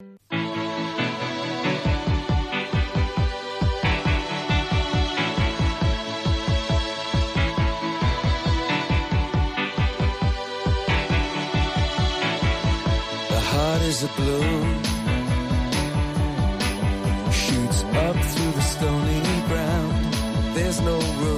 The heart is a balloon. Shoots up through the stony ground. There's no room.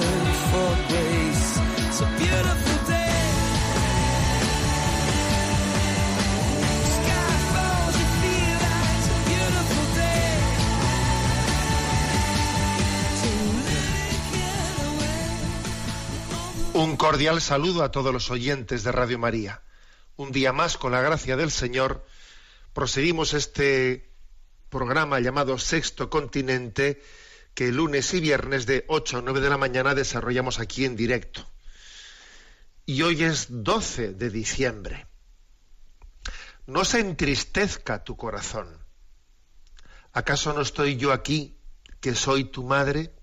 cordial saludo a todos los oyentes de Radio María. Un día más, con la gracia del Señor, proseguimos este programa llamado Sexto Continente, que lunes y viernes de 8 a 9 de la mañana desarrollamos aquí en directo. Y hoy es 12 de diciembre. No se entristezca tu corazón. ¿Acaso no estoy yo aquí, que soy tu madre?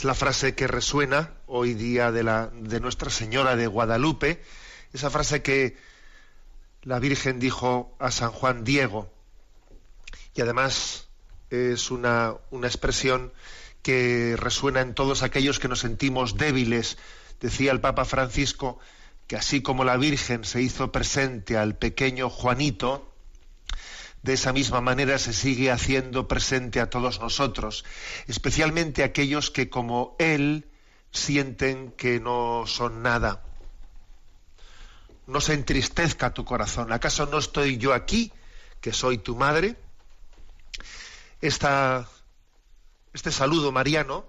Es la frase que resuena hoy día de, la, de Nuestra Señora de Guadalupe, esa frase que la Virgen dijo a San Juan Diego, y además es una, una expresión que resuena en todos aquellos que nos sentimos débiles. Decía el Papa Francisco que así como la Virgen se hizo presente al pequeño Juanito, de esa misma manera se sigue haciendo presente a todos nosotros, especialmente aquellos que como Él sienten que no son nada. No se entristezca tu corazón. ¿Acaso no estoy yo aquí, que soy tu madre? Este saludo mariano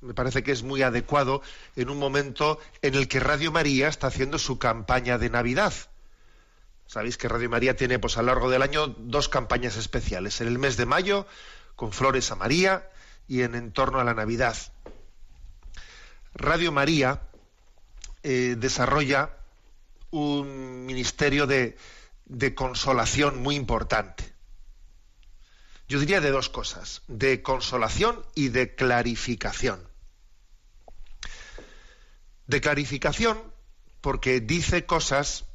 me parece que es muy adecuado en un momento en el que Radio María está haciendo su campaña de Navidad. Sabéis que Radio María tiene pues a lo largo del año dos campañas especiales. En el mes de mayo, con Flores a María, y en, en torno a la Navidad. Radio María eh, desarrolla un ministerio de, de consolación muy importante. Yo diría de dos cosas, de consolación y de clarificación. De clarificación porque dice cosas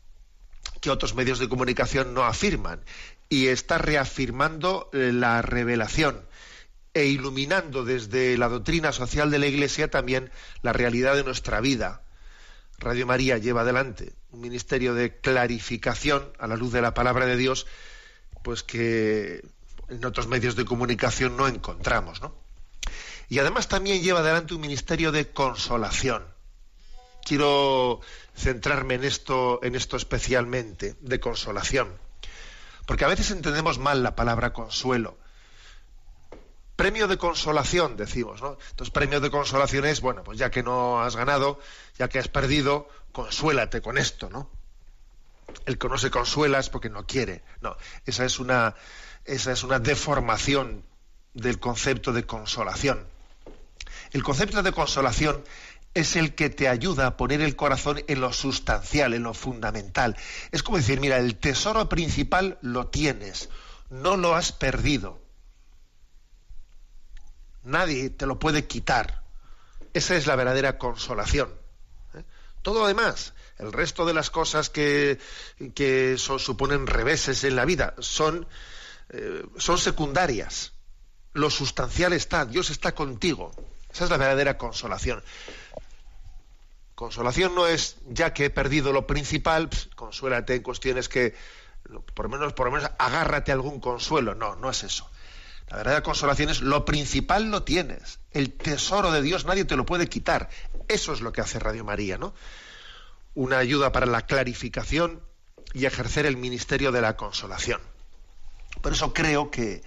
que otros medios de comunicación no afirman y está reafirmando eh, la revelación e iluminando desde la doctrina social de la Iglesia también la realidad de nuestra vida. Radio María lleva adelante un ministerio de clarificación a la luz de la palabra de Dios, pues que en otros medios de comunicación no encontramos, ¿no? Y además también lleva adelante un ministerio de consolación. Quiero centrarme en esto, en esto especialmente, de consolación. Porque a veces entendemos mal la palabra consuelo. Premio de consolación, decimos, ¿no? Entonces, premio de consolación es, bueno, pues ya que no has ganado, ya que has perdido, consuélate con esto, ¿no? El que no se consuela es porque no quiere. No, esa es una, esa es una deformación del concepto de consolación. El concepto de consolación es el que te ayuda a poner el corazón en lo sustancial, en lo fundamental. Es como decir, mira, el tesoro principal lo tienes, no lo has perdido. Nadie te lo puede quitar. Esa es la verdadera consolación. ¿eh? Todo lo demás, el resto de las cosas que, que suponen reveses en la vida, son, eh, son secundarias. Lo sustancial está, Dios está contigo. Esa es la verdadera consolación. Consolación no es, ya que he perdido lo principal, pss, consuélate en cuestiones que, por lo menos, por lo menos, agárrate algún consuelo. No, no es eso. La verdadera consolación es lo principal lo tienes. El tesoro de Dios nadie te lo puede quitar. Eso es lo que hace Radio María, ¿no? Una ayuda para la clarificación y ejercer el ministerio de la consolación. Por eso creo que,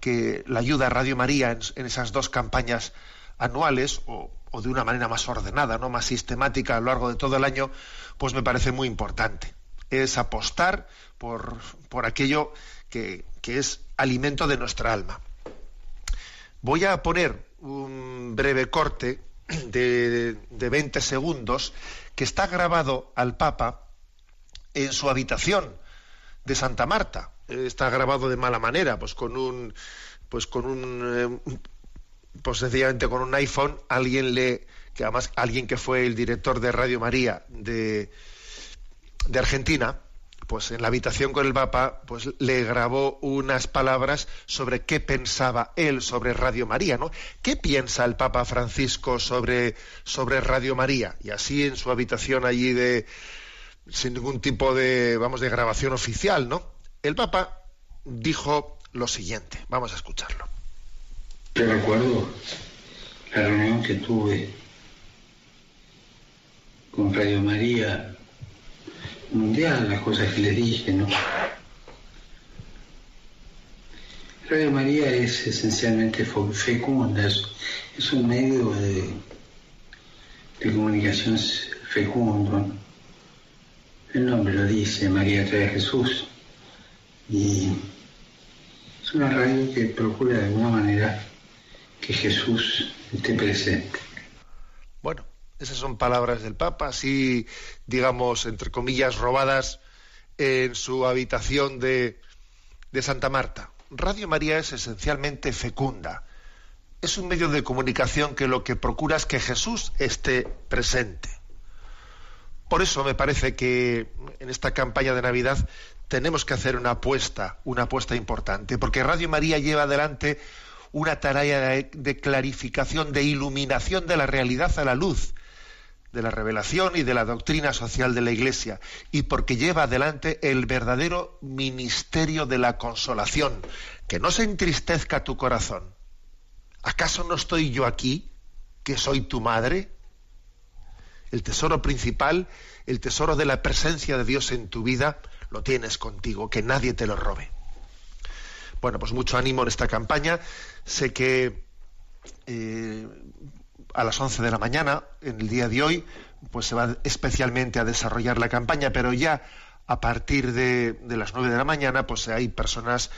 que la ayuda a Radio María en, en esas dos campañas anuales o, o, de una manera más ordenada, no más sistemática a lo largo de todo el año, pues me parece muy importante. es apostar por, por aquello que, que es alimento de nuestra alma. Voy a poner un breve corte de, de 20 segundos que está grabado al Papa en su habitación de Santa Marta. Está grabado de mala manera, pues con un, pues con un, eh, pues sencillamente con un iPhone, alguien le, que además alguien que fue el director de Radio María de, de Argentina, pues en la habitación con el Papa, pues le grabó unas palabras sobre qué pensaba él sobre Radio María, ¿no? ¿Qué piensa el Papa Francisco sobre, sobre Radio María? Y así en su habitación allí de sin ningún tipo de, vamos, de grabación oficial, ¿no? El Papa dijo lo siguiente, vamos a escucharlo. Yo recuerdo la reunión que tuve con Radio María mundial, las cosas que les dije, ¿no? Radio María es esencialmente fecunda, es, un medio de, de comunicación fecundo. El nombre lo dice, María trae a Jesús. Y es una radio que procura de alguna manera que Jesús esté presente. Bueno, esas son palabras del Papa, así, digamos, entre comillas, robadas en su habitación de, de Santa Marta. Radio María es esencialmente fecunda. Es un medio de comunicación que lo que procura es que Jesús esté presente. Por eso me parece que en esta campaña de Navidad tenemos que hacer una apuesta, una apuesta importante, porque Radio María lleva adelante una tarea de, de clarificación, de iluminación de la realidad a la luz de la revelación y de la doctrina social de la Iglesia, y porque lleva adelante el verdadero ministerio de la consolación. Que no se entristezca tu corazón. ¿Acaso no estoy yo aquí, que soy tu madre? El tesoro principal, el tesoro de la presencia de Dios en tu vida, lo tienes contigo, que nadie te lo robe. Bueno, pues mucho ánimo en esta campaña. Sé que eh, a las 11 de la mañana, en el día de hoy, pues se va especialmente a desarrollar la campaña, pero ya a partir de, las 9 de la mañana, pues hay personas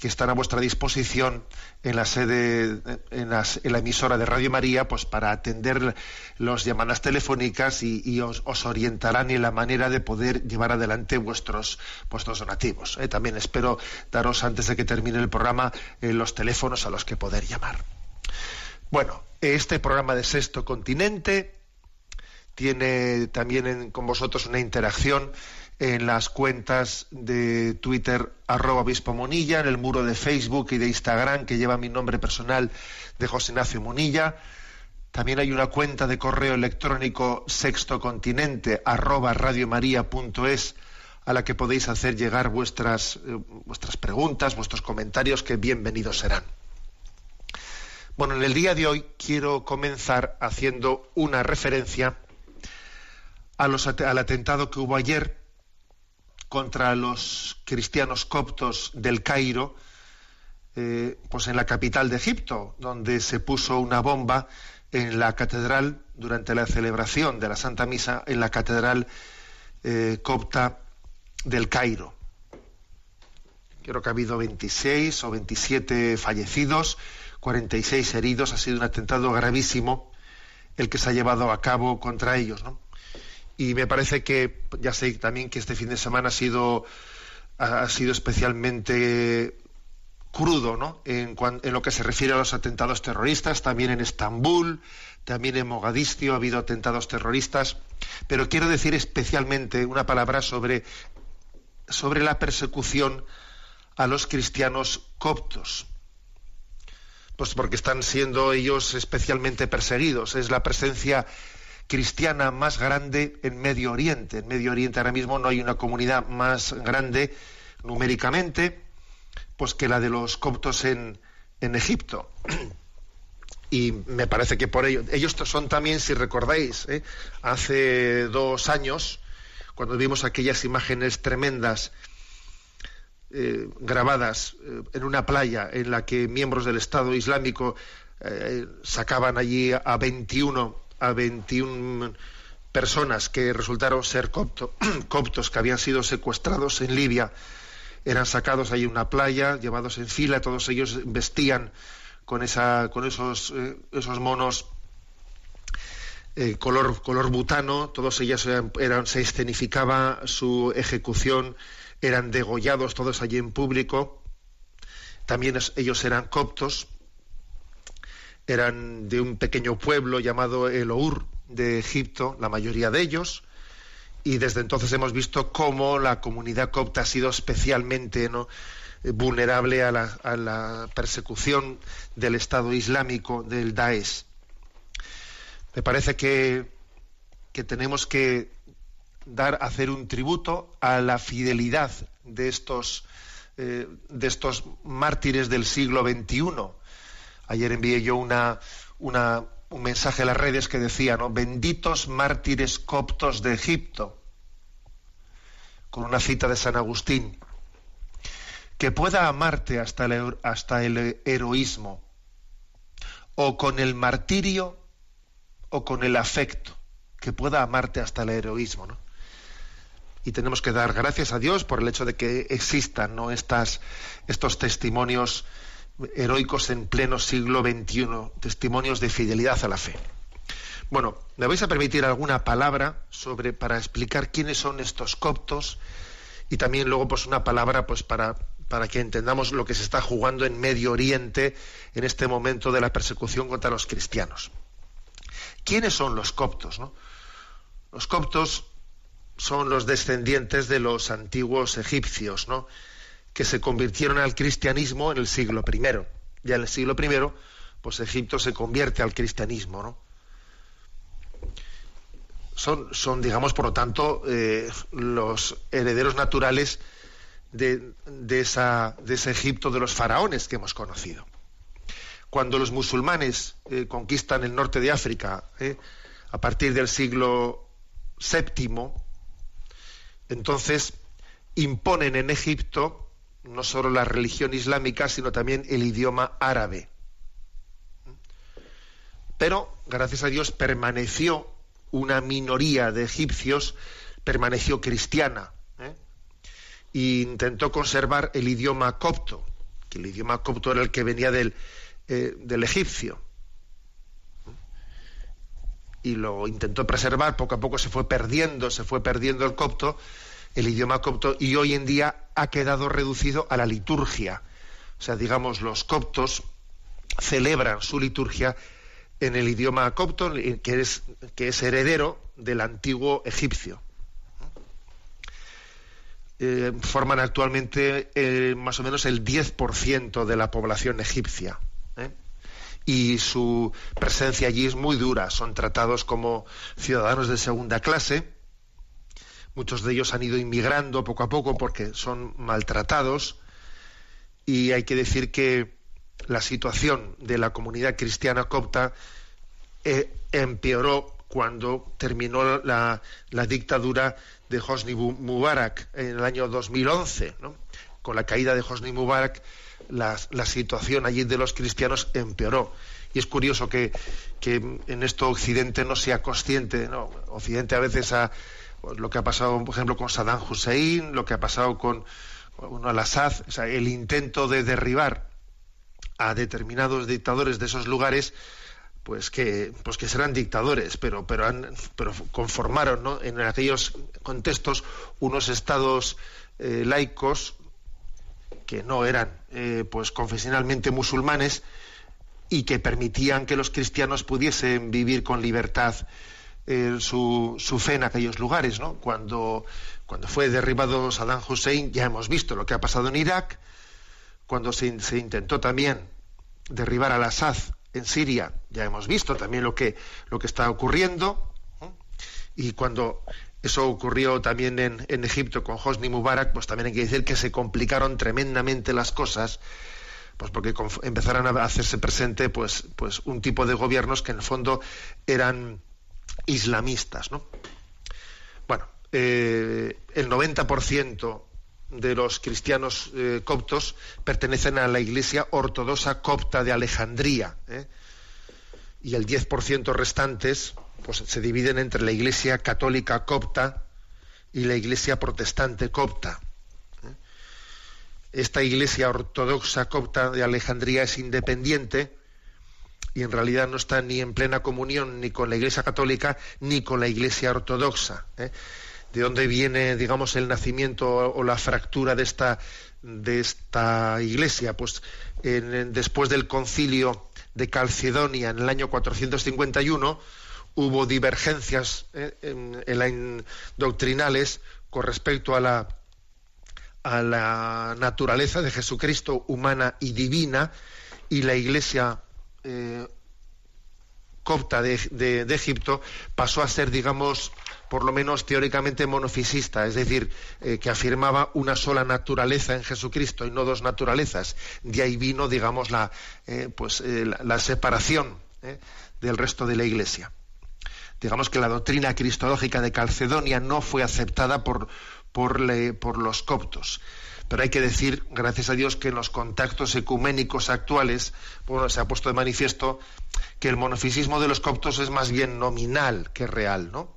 que están a vuestra disposición en la sede, en, la emisora de Radio María, pues para atender las llamadas telefónicas y, os, orientarán en la manera de poder llevar adelante vuestros, vuestros donativos. ¿eh? También espero daros antes de que termine el programa eh, los teléfonos a los que poder llamar. Bueno, este programa de Sexto Continente tiene también con vosotros una interacción en las cuentas de Twitter arroba obispo Munilla, en el muro de Facebook y de Instagram que lleva mi nombre personal de José Ignacio Munilla. También hay una cuenta de correo electrónico sextocontinente arroba radiomaria.es a la que podéis hacer llegar vuestras, eh, vuestras preguntas, vuestros comentarios, que bienvenidos serán. Bueno, en el día de hoy quiero comenzar haciendo una referencia al atentado que hubo ayer contra los cristianos coptos del Cairo, eh, pues en la capital de Egipto, donde se puso una bomba en la catedral durante la celebración de la Santa Misa en la catedral eh, copta del Cairo. Creo que ha habido 26 o 27 fallecidos 46 heridos, ha sido un atentado gravísimo el que se ha llevado a cabo contra ellos, ¿no? Y me parece que, ya sé también que este fin de semana ha sido, ha sido especialmente crudo, ¿no? En, en, lo que se refiere a los atentados terroristas, también en Estambul, también en Mogadiscio ha habido atentados terroristas, pero quiero decir especialmente una palabra sobre, sobre la persecución a los cristianos coptos. Pues porque están siendo ellos especialmente perseguidos. Es la presencia cristiana más grande en Medio Oriente. En Medio Oriente ahora mismo no hay una comunidad más grande numéricamente pues que la de los coptos en, en Egipto. Y me parece que por ello, ellos son también, si recordáis, ¿eh? hace dos años, cuando vimos aquellas imágenes tremendas eh, grabadas eh, en una playa en la que miembros del Estado Islámico sacaban allí a 21 a 21 personas que resultaron ser coptos que habían sido secuestrados en Libia. Eran sacados ahí en una playa, llevados en fila, todos ellos vestían con, esa, con esos, eh, esos monos eh, color, color butano, todos ellos eran, se escenificaba su ejecución, eran degollados todos allí en público, también ellos eran coptos, eran de un pequeño pueblo llamado El Our de Egipto, la mayoría de ellos, y desde entonces hemos visto cómo la comunidad copta ha sido especialmente ¿no? vulnerable a la, a la, persecución del Estado Islámico, del Daesh. Me parece que, que tenemos que dar, hacer un tributo a la fidelidad de estos, eh, de estos mártires del siglo XXI. Ayer envié yo una, un mensaje a las redes que decía, ¿no? Benditos mártires coptos de Egipto, con una cita de San Agustín, que pueda amarte hasta el, hasta el heroísmo, o con el martirio, o con el afecto, que pueda amarte hasta el heroísmo, ¿no? Y tenemos que dar gracias a Dios por el hecho de que existan ¿no? Estas, estos testimonios heroicos en pleno siglo XXI, testimonios de fidelidad a la fe. Bueno, me vais a permitir alguna palabra sobre para explicar quiénes son estos coptos y también luego pues una palabra pues para para que entendamos lo que se está jugando en Medio Oriente en este momento de la persecución contra los cristianos. ¿Quiénes son los coptos? Los coptos son los descendientes de los antiguos egipcios, ¿no? Que se convirtieron al cristianismo en el siglo I. Ya en el siglo I, pues Egipto se convierte al cristianismo, ¿no? Son, son digamos, por lo tanto, eh, los herederos naturales de, esa, de, ese Egipto de los faraones que hemos conocido. Cuando los musulmanes eh, conquistan el norte de África, eh, a partir del siglo VII, entonces imponen en Egipto no solo la religión islámica, sino también el idioma árabe. Pero, gracias a Dios, permaneció una minoría de egipcios, permaneció cristiana, ¿eh? e intentó conservar el idioma copto, que el idioma copto era el que venía del, eh, del egipcio. Y lo intentó preservar, poco a poco se fue perdiendo, se fue perdiendo el copto, el idioma copto y hoy en día ha quedado reducido a la liturgia. O sea, digamos, los coptos celebran su liturgia en el idioma copto, que es, que es heredero del antiguo egipcio. Eh, forman actualmente eh, más o menos el 10% de la población egipcia. ¿eh? Y su presencia allí es muy dura. Son tratados como ciudadanos de segunda clase Muchos de ellos han ido inmigrando poco a poco porque son maltratados y hay que decir que la situación de la comunidad cristiana copta eh, empeoró cuando terminó la, dictadura de Hosni Mubarak en el año 2011. Con la caída de Hosni Mubarak, la, situación allí de los cristianos empeoró. Y es curioso que, en esto Occidente no sea consciente. Occidente a veces ha, lo que ha pasado, por ejemplo, con Saddam Hussein, lo que ha pasado con, Al-Assad, o sea, el intento de derribar a determinados dictadores de esos lugares, pues que, pues que serán dictadores, pero, pero, han, pero conformaron ¿no? en aquellos contextos unos estados eh, laicos que no eran eh, pues confesionalmente musulmanes y que permitían que los cristianos pudiesen vivir con libertad eh, su, fe en aquellos lugares. ¿no? Cuando, cuando fue derribado Saddam Hussein, ya hemos visto lo que ha pasado en Irak, cuando se, intentó también derribar al Assad en Siria, ya hemos visto también lo que, lo que está ocurriendo, y cuando eso ocurrió también en, en, Egipto con Hosni Mubarak, pues también hay que decir que se complicaron tremendamente las cosas, pues porque empezaron a hacerse presente pues, pues un tipo de gobiernos que en el fondo eran islamistas. ¿no? Bueno, eh, el 90% de los cristianos eh, coptos pertenecen a la Iglesia Ortodoxa Copta de Alejandría. ¿eh? Y el 10% restantes pues se dividen entre la Iglesia católica copta y la Iglesia protestante copta. Esta Iglesia ortodoxa copta de Alejandría es independiente y en realidad no está ni en plena comunión ni con la Iglesia católica ni con la Iglesia ortodoxa. ¿eh? ¿De dónde viene, digamos, el nacimiento o la fractura de esta, de esta Iglesia? Pues después del concilio de Calcedonia en el año 451 hubo divergencias ¿eh? doctrinales con respecto a la, a la naturaleza de Jesucristo humana y divina y la Iglesia eh, copta de, Egipto pasó a ser, digamos, por lo menos teóricamente monofisista, es decir, eh, que afirmaba una sola naturaleza en Jesucristo y no dos naturalezas. De ahí vino, digamos, la, eh, pues, la, separación del resto de la Iglesia. Digamos que la doctrina cristológica de Calcedonia no fue aceptada por, por, por los coptos. Pero hay que decir, gracias a Dios, que en los contactos ecuménicos actuales bueno, se ha puesto de manifiesto que el monofisismo de los coptos es más bien nominal que real, ¿no?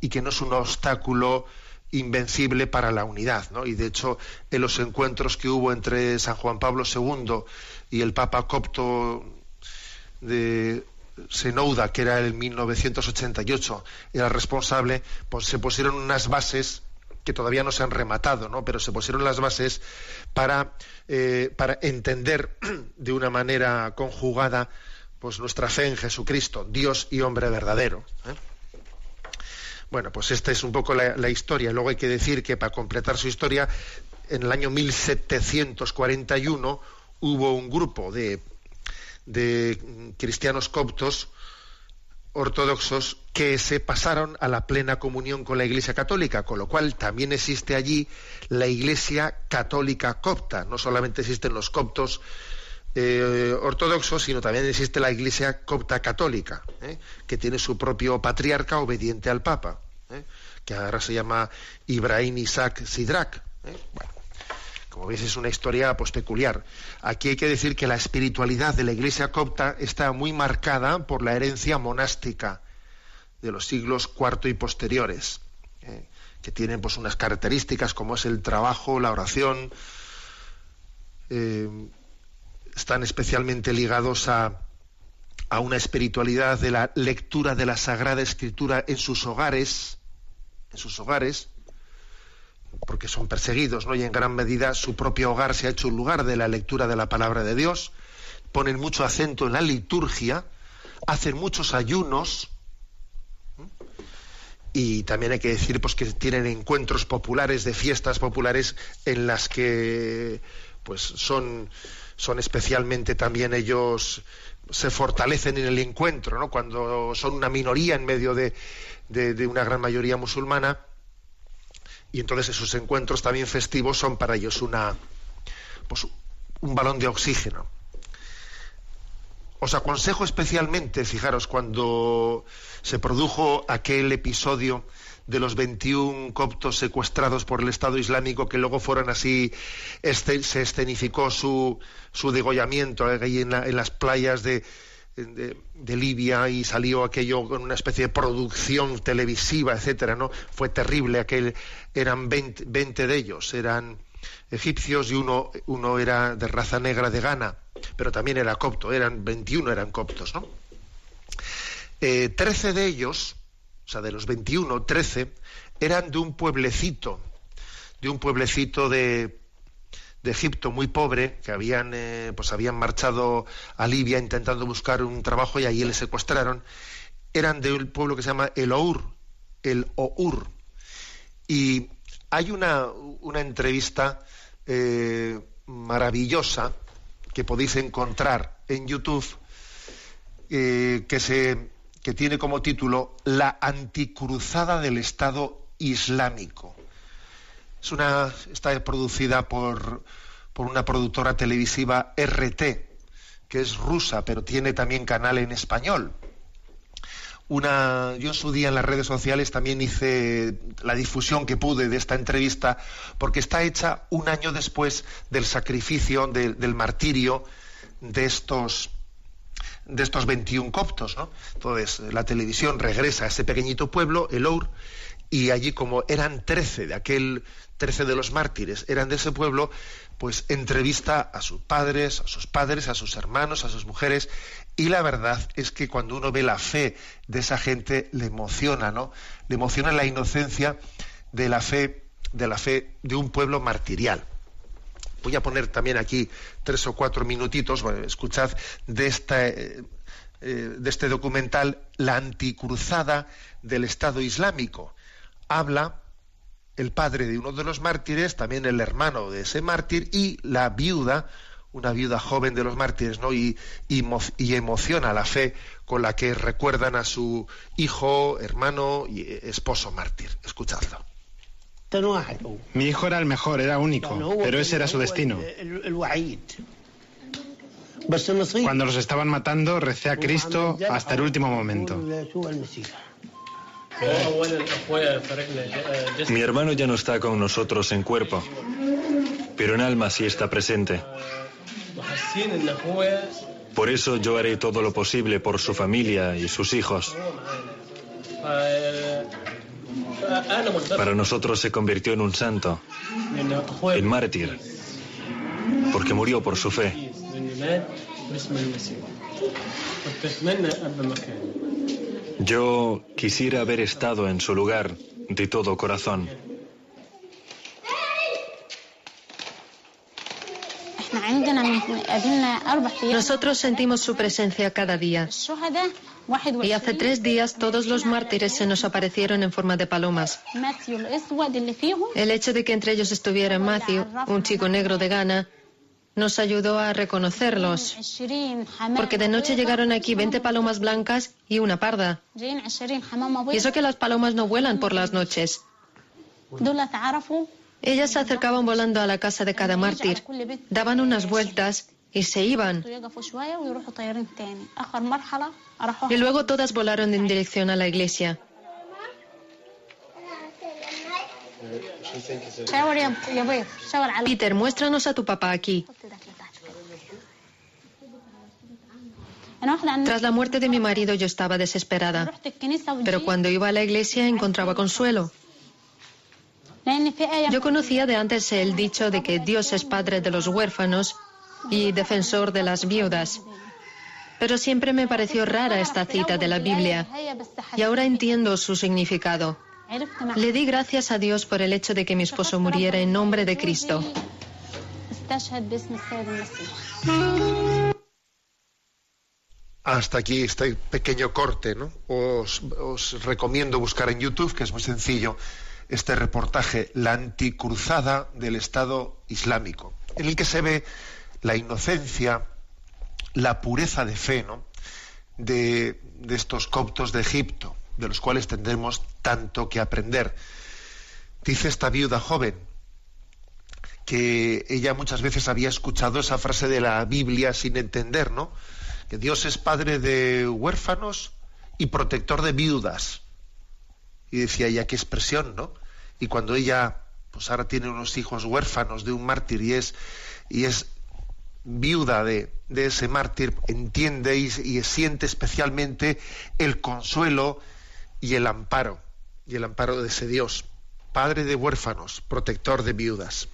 Y que no es un obstáculo invencible para la unidad, ¿no? Y de hecho, en los encuentros que hubo entre San Juan Pablo II y el Papa copto de Senouda, que era el 1988, era responsable, pues se pusieron unas bases que todavía no se han rematado, ¿no? pero se pusieron las bases para, eh, para entender de una manera conjugada pues nuestra fe en Jesucristo, Dios y hombre verdadero. ¿eh? Bueno, pues esta es un poco la, historia. Luego hay que decir que para completar su historia, en el año 1741 hubo un grupo de, de cristianos coptos ortodoxos que se pasaron a la plena comunión con la Iglesia Católica, con lo cual también existe allí la Iglesia Católica copta. No solamente existen los coptos eh, ortodoxos, sino también existe la Iglesia copta católica, ¿eh? que tiene su propio patriarca obediente al Papa, ¿eh? que ahora se llama Ibrahim Isaac Sidrak. Bueno, como veis, es una historia pues, peculiar. Aquí hay que decir que la espiritualidad de la Iglesia copta está muy marcada por la herencia monástica de los siglos IV y posteriores, eh, que tienen pues, unas características como es el trabajo, la oración, eh, están especialmente ligados a, a una espiritualidad de la lectura de la Sagrada Escritura en sus hogares, en sus hogares, porque son perseguidos, ¿no? Y en gran medida su propio hogar se ha hecho un lugar de la lectura de la palabra de Dios, ponen mucho acento en la liturgia, hacen muchos ayunos, y también hay que decir pues que tienen encuentros populares de fiestas populares en las que pues son son especialmente también ellos se fortalecen en el encuentro ¿no? cuando son una minoría en medio de, de una gran mayoría musulmana y entonces esos encuentros también festivos son para ellos una pues, un balón de oxígeno. Os aconsejo especialmente, fijaros, cuando se produjo aquel episodio de los 21 coptos secuestrados por el Estado Islámico que luego fueron así, este, se escenificó su, su degollamiento en, en las playas de, de, Libia y salió aquello con una especie de producción televisiva, etcétera, ¿no? Fue terrible aquel, eran 20, de ellos, eran egipcios y uno, uno era de raza negra de Ghana, pero también era copto, eran 21 eran coptos, ¿no? Eh, 13 de ellos, o sea, de los 21, 13, eran de un pueblecito, de un pueblecito de, de Egipto muy pobre que habían eh, pues habían marchado a Libia intentando buscar un trabajo y allí les secuestraron eran de un pueblo que se llama el Our el Our. Y hay una, una entrevista eh, maravillosa que podéis encontrar en YouTube eh, que se que tiene como título La anticruzada del Estado Islámico es una, está producida por, por una productora televisiva RT, que es rusa, pero tiene también canal en español. Una, yo en su día en las redes sociales también hice la difusión que pude de esta entrevista, porque está hecha un año después del sacrificio, del martirio de estos, de estos 21 coptos. ¿no? Entonces, la televisión regresa a ese pequeñito pueblo, el Our, y allí como eran 13 de aquel 13 de los mártires, eran de ese pueblo, pues entrevista a sus padres, a sus padres, a sus hermanos, a sus mujeres, y la verdad es que cuando uno ve la fe de esa gente le emociona, ¿no? Le emociona la inocencia de la fe de la fe de un pueblo martirial. Voy a poner también aquí tres o cuatro minutitos, escuchad de este, de este documental La anticruzada del Estado Islámico. Habla el padre de uno de los mártires, también el hermano de ese mártir y la viuda, una viuda joven de los mártires, ¿no? Y, y, y, emociona la fe con la que recuerdan a su hijo, hermano y esposo mártir. Escuchadlo. Mi hijo era el mejor, era único, pero ese era su destino. Cuando los estaban matando, recé a Cristo hasta el último momento. Mi hermano ya no está con nosotros en cuerpo, pero en alma sí está presente. Por eso yo haré todo lo posible por su familia y sus hijos. Para nosotros se convirtió en un santo, en mártir, porque murió por su fe. Yo quisiera haber estado en su lugar de todo corazón. Nosotros sentimos su presencia cada día. Y hace tres días todos los mártires se nos aparecieron en forma de palomas. El hecho de que entre ellos estuviera Matthew, un chico negro de Ghana, nos ayudó a reconocerlos. Porque de noche llegaron aquí 20 palomas blancas y una parda. Y eso que las palomas no vuelan por las noches. Ellas se acercaban volando a la casa de cada mártir, daban unas vueltas y se iban. Y luego todas volaron en dirección a la iglesia. Peter, muéstranos a tu papá aquí. Tras la muerte de mi marido yo estaba desesperada, pero cuando iba a la iglesia encontraba consuelo. Yo conocía de antes el dicho de que Dios es padre de los huérfanos y defensor de las viudas. Pero siempre me pareció rara esta cita de la Biblia y ahora entiendo su significado. Le di gracias a Dios por el hecho de que mi esposo muriera en nombre de Cristo. Hasta aquí este pequeño corte, ¿no? Os, recomiendo buscar en YouTube, que es muy sencillo, este reportaje, La anticruzada del Estado Islámico, en el que se ve la inocencia, la pureza de fe ¿no? de, de estos coptos de Egipto, de los cuales tendremos tanto que aprender. Dice esta viuda joven que ella muchas veces había escuchado esa frase de la Biblia sin entender, ¿no? Que Dios es padre de huérfanos y protector de viudas. Y decía ella, qué expresión, ¿no? Y cuando ella, pues ahora tiene unos hijos huérfanos de un mártir y es, y es viuda de, ese mártir, entiende y, siente especialmente el consuelo y el amparo, y el amparo de ese Dios, Padre de huérfanos, protector de viudas.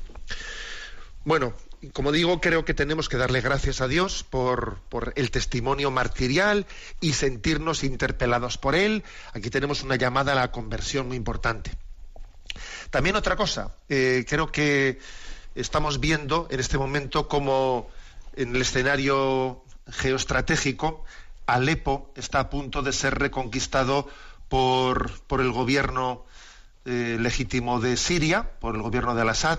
Bueno, como digo, creo que tenemos que darle gracias a Dios por, el testimonio martirial y sentirnos interpelados por él. Aquí tenemos una llamada a la conversión muy importante. También otra cosa, eh, creo que estamos viendo en este momento como en el escenario geoestratégico Alepo está a punto de ser reconquistado por, por el gobierno eh, legítimo de Siria, por el gobierno de Al-Assad,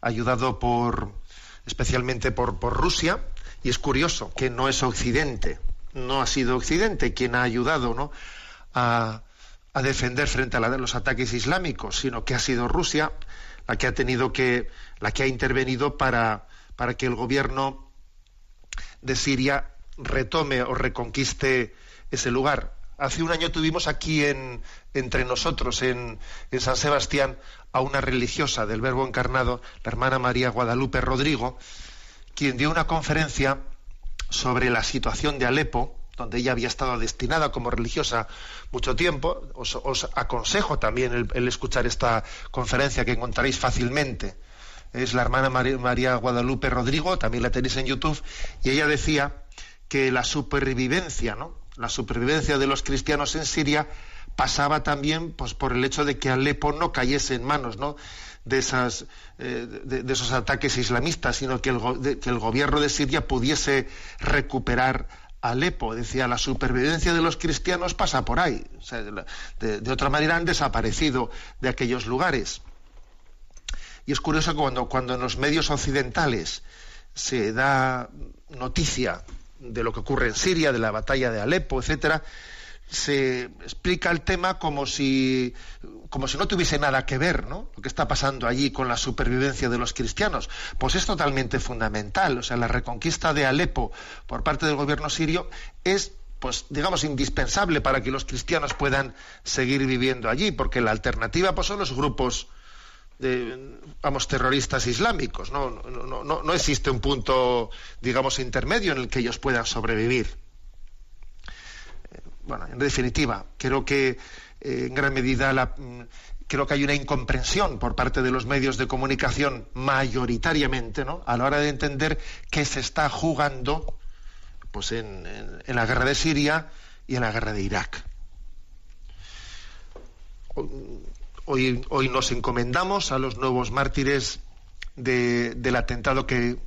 ayudado por especialmente por, por Rusia, y es curioso que no es Occidente, no ha sido Occidente quien ha ayudado ¿no? a, a defender frente a los ataques islámicos, sino que ha sido Rusia la que ha tenido que, la que ha intervenido para, para que el gobierno de Siria retome o reconquiste ese lugar. Hace un año tuvimos aquí en, entre nosotros, en, San Sebastián, a una religiosa del Verbo Encarnado, la hermana María Guadalupe Rodrigo, quien dio una conferencia sobre la situación de Alepo, donde ella había estado destinada como religiosa mucho tiempo. Os, aconsejo también el, escuchar esta conferencia que encontraréis fácilmente. Es la hermana María Guadalupe Rodrigo, también la tenéis en YouTube, y ella decía que la supervivencia, ¿no? La supervivencia de los cristianos en Siria pasaba también pues, por el hecho de que Alepo no cayese en manos ¿no? de, esas, eh, de, esos ataques islamistas, sino que el, gobierno de Siria pudiese recuperar Alepo. Decía, la supervivencia de los cristianos pasa por ahí. de, otra manera han desaparecido de aquellos lugares. Y es curioso cuando, cuando en los medios occidentales se da noticia de lo que ocurre en Siria, de la batalla de Alepo, etcétera, se explica el tema como si, como si no tuviese nada que ver, ¿no? Lo que está pasando allí con la supervivencia de los cristianos. Pues es totalmente fundamental. O sea, la reconquista de Alepo por parte del gobierno sirio es pues digamos indispensable para que los cristianos puedan seguir viviendo allí, porque la alternativa pues son los grupos de, vamos, terroristas islámicos. ¿no? No, no, no existe un punto, digamos, intermedio en el que ellos puedan sobrevivir bueno, en definitiva, creo que eh, en gran medida mm, creo que hay una incomprensión por parte de los medios de comunicación mayoritariamente, ¿no? A la hora de entender qué se está jugando, pues en, la guerra de Siria y en la guerra de Irak. Hoy, nos encomendamos a los nuevos mártires del atentado que,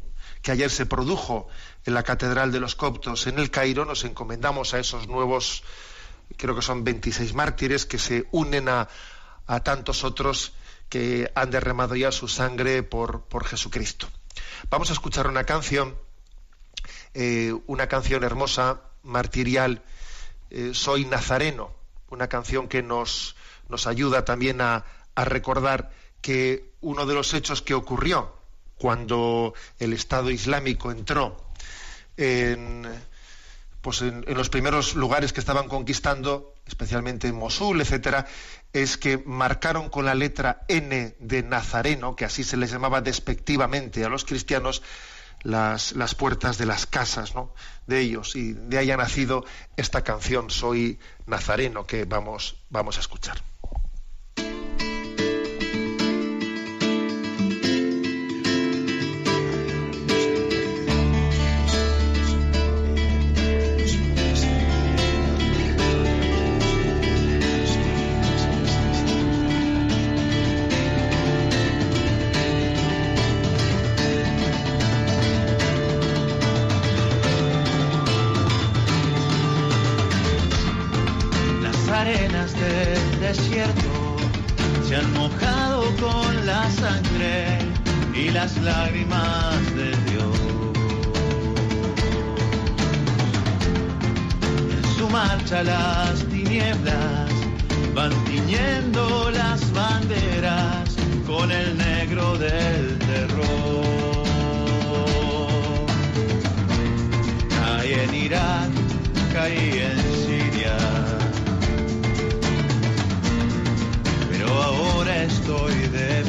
ayer se produjo en la Catedral de los Coptos en el Cairo, nos encomendamos a esos nuevos, creo que son 26 mártires que se unen a, tantos otros que han derramado ya su sangre por, por Jesucristo. Vamos a escuchar una canción, eh, una canción hermosa, martirial, eh, Soy Nazareno, una canción que nos, nos ayuda también a, recordar que uno de los hechos que ocurrió cuando el Estado Islámico entró en, pues en, los primeros lugares que estaban conquistando, especialmente en Mosul, etcétera, es que marcaron con la letra N de Nazareno, que así se les llamaba despectivamente a los cristianos, las, puertas de las casas ¿no? de ellos. Y de ahí ha nacido esta canción, Soy Nazareno, que vamos a escuchar. arenas del desierto se han mojado con la sangre y las lágrimas de Dios. En su marcha las tinieblas van tiñendo las banderas con el negro del terror. Caí en Irak, caí en estoy de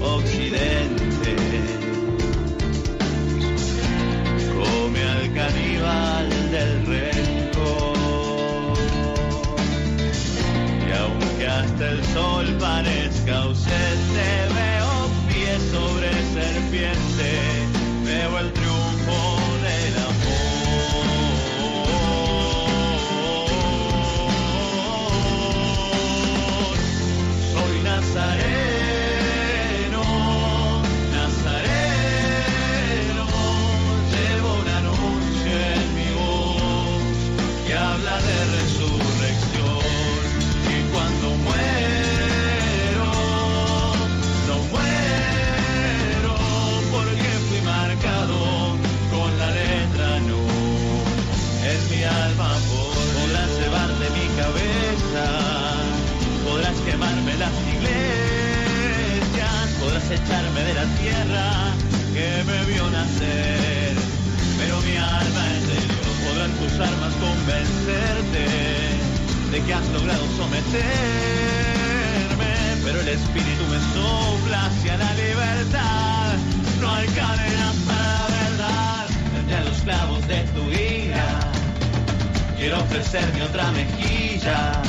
occidente, come al caníbal del rencor. Y aunque hasta el sol parezca ausente, veo pies sobre serpiente, echarme de la tierra que me vio nacer. Pero mi alma es de Dios, podrán tus armas convencerte de que has logrado someterme. Pero el espíritu me sopla hacia la libertad. No hay cadenas para la verdad entre los clavos de tu ira. Quiero ofrecerme otra mejilla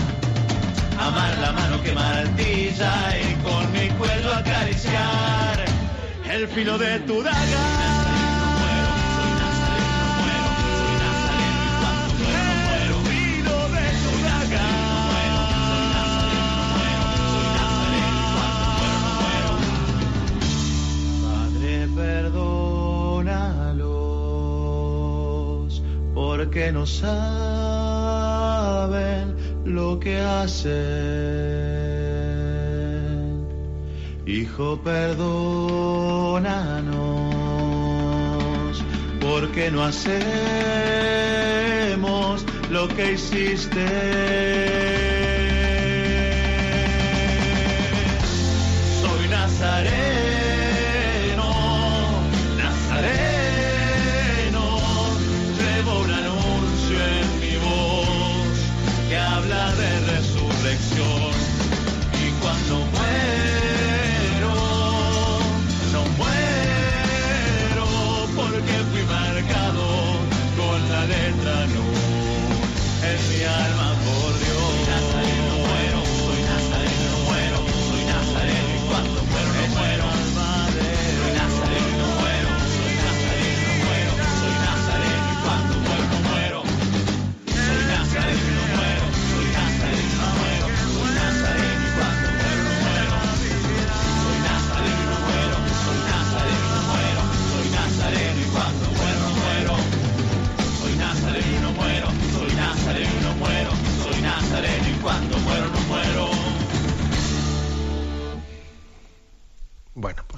amar la mano que martilla y con mi cuello acariciar el filo de tu daga. perdónalos porque no saben que hacen. Hijo, perdónanos, porque no hacemos lo que hiciste.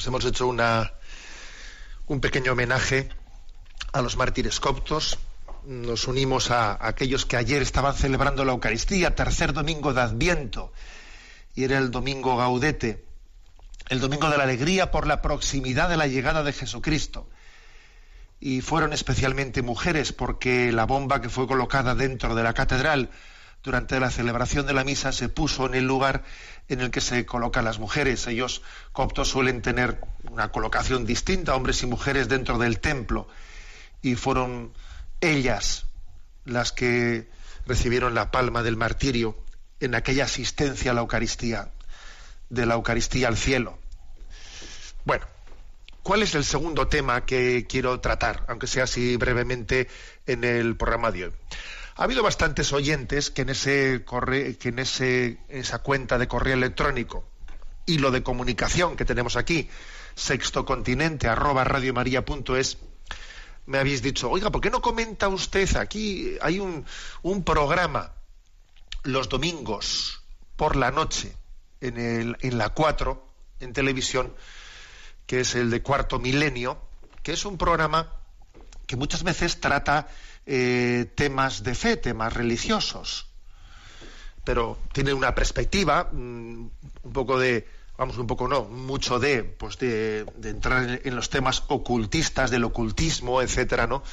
Hemos hecho una, un pequeño homenaje a los mártires coptos. Nos unimos a, aquellos que ayer estaban celebrando la Eucaristía, tercer domingo de Adviento, y era el domingo gaudete, el domingo de la alegría por la proximidad de la llegada de Jesucristo. Y fueron especialmente mujeres porque la bomba que fue colocada dentro de la catedral durante la celebración de la misa se puso en el lugar en el que se colocan las mujeres. Ellos coptos suelen tener una colocación distinta, hombres y mujeres dentro del templo, y fueron ellas las que recibieron la palma del martirio en aquella asistencia a la Eucaristía, de la Eucaristía al cielo. Bueno, ¿cuál es el segundo tema que quiero tratar, aunque sea así brevemente en el programa de hoy? Ha habido bastantes oyentes que en, ese que en ese, esa cuenta de correo electrónico, hilo de comunicación que tenemos aquí, sextocontinente arroba radiomaria.es, me habéis dicho, oiga, ¿por qué no comenta usted aquí? Hay un, un programa los domingos por la noche en, el, en la 4, en televisión, que es el de Cuarto Milenio, que es un programa que muchas veces trata eh, temas de fe, temas religiosos, pero tiene una perspectiva, mm, un poco de, vamos, un poco no, mucho de, pues de, entrar en, los temas ocultistas, del ocultismo, etcétera, ¿no?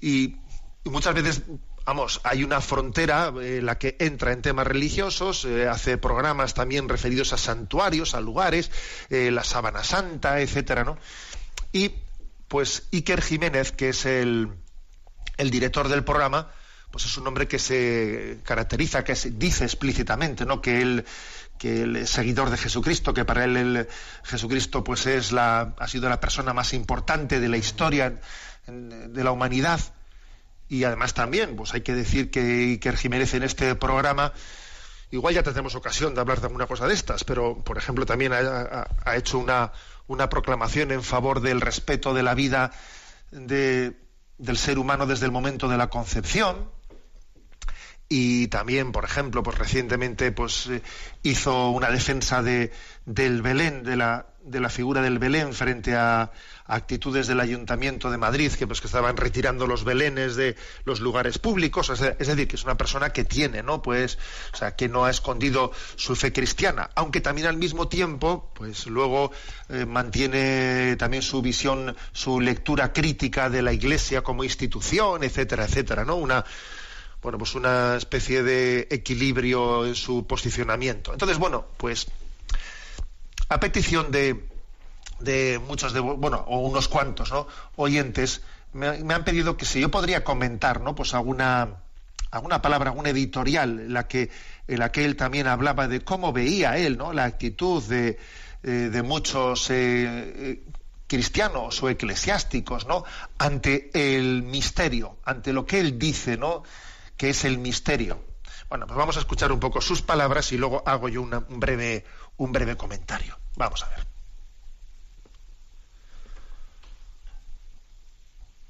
Y muchas veces vamos, hay una frontera eh, la que entra en temas religiosos, eh, hace programas también referidos a santuarios, a lugares, eh, la Sábana Santa, etcétera, ¿no? Y pues Iker Jiménez, que es el, el director del programa, pues es un hombre que se caracteriza, que dice explícitamente, ¿no? Que él que él es seguidor de Jesucristo, que para él Jesucristo pues es la, ha sido la persona más importante de la historia de la humanidad y además también, pues hay que decir que Iker Jiménez en este programa, igual ya tendremos ocasión de hablar de alguna cosa de estas, pero por ejemplo también ha, hecho una, una, proclamación en favor del respeto de la vida de, del ser humano desde el momento de la concepción. Y también, por ejemplo, pues recientemente pues, eh, hizo una defensa de, del Belén, de la, de la figura del Belén frente a, actitudes del Ayuntamiento de Madrid que pues que estaban retirando los belenes de los lugares públicos, es, decir, que es una persona que tiene, ¿no? Pues, o sea, que no ha escondido su fe cristiana, aunque también al mismo tiempo, pues luego eh, mantiene también su visión, su lectura crítica de la Iglesia como institución, etcétera, etcétera, ¿no? Una bueno, pues una especie de equilibrio en su posicionamiento. Entonces, bueno, pues a petición de, de muchos de bueno o unos cuantos oyentes me, han pedido que si yo podría comentar no pues alguna alguna palabra algún editorial en la que en la que él también hablaba de cómo veía él no la actitud de, eh, de muchos eh, eh, cristianos o eclesiásticos no ante el misterio ante lo que él dice no que es el misterio. Bueno pues vamos a escuchar un poco sus palabras y luego hago yo un breve un breve comentario vamos a ver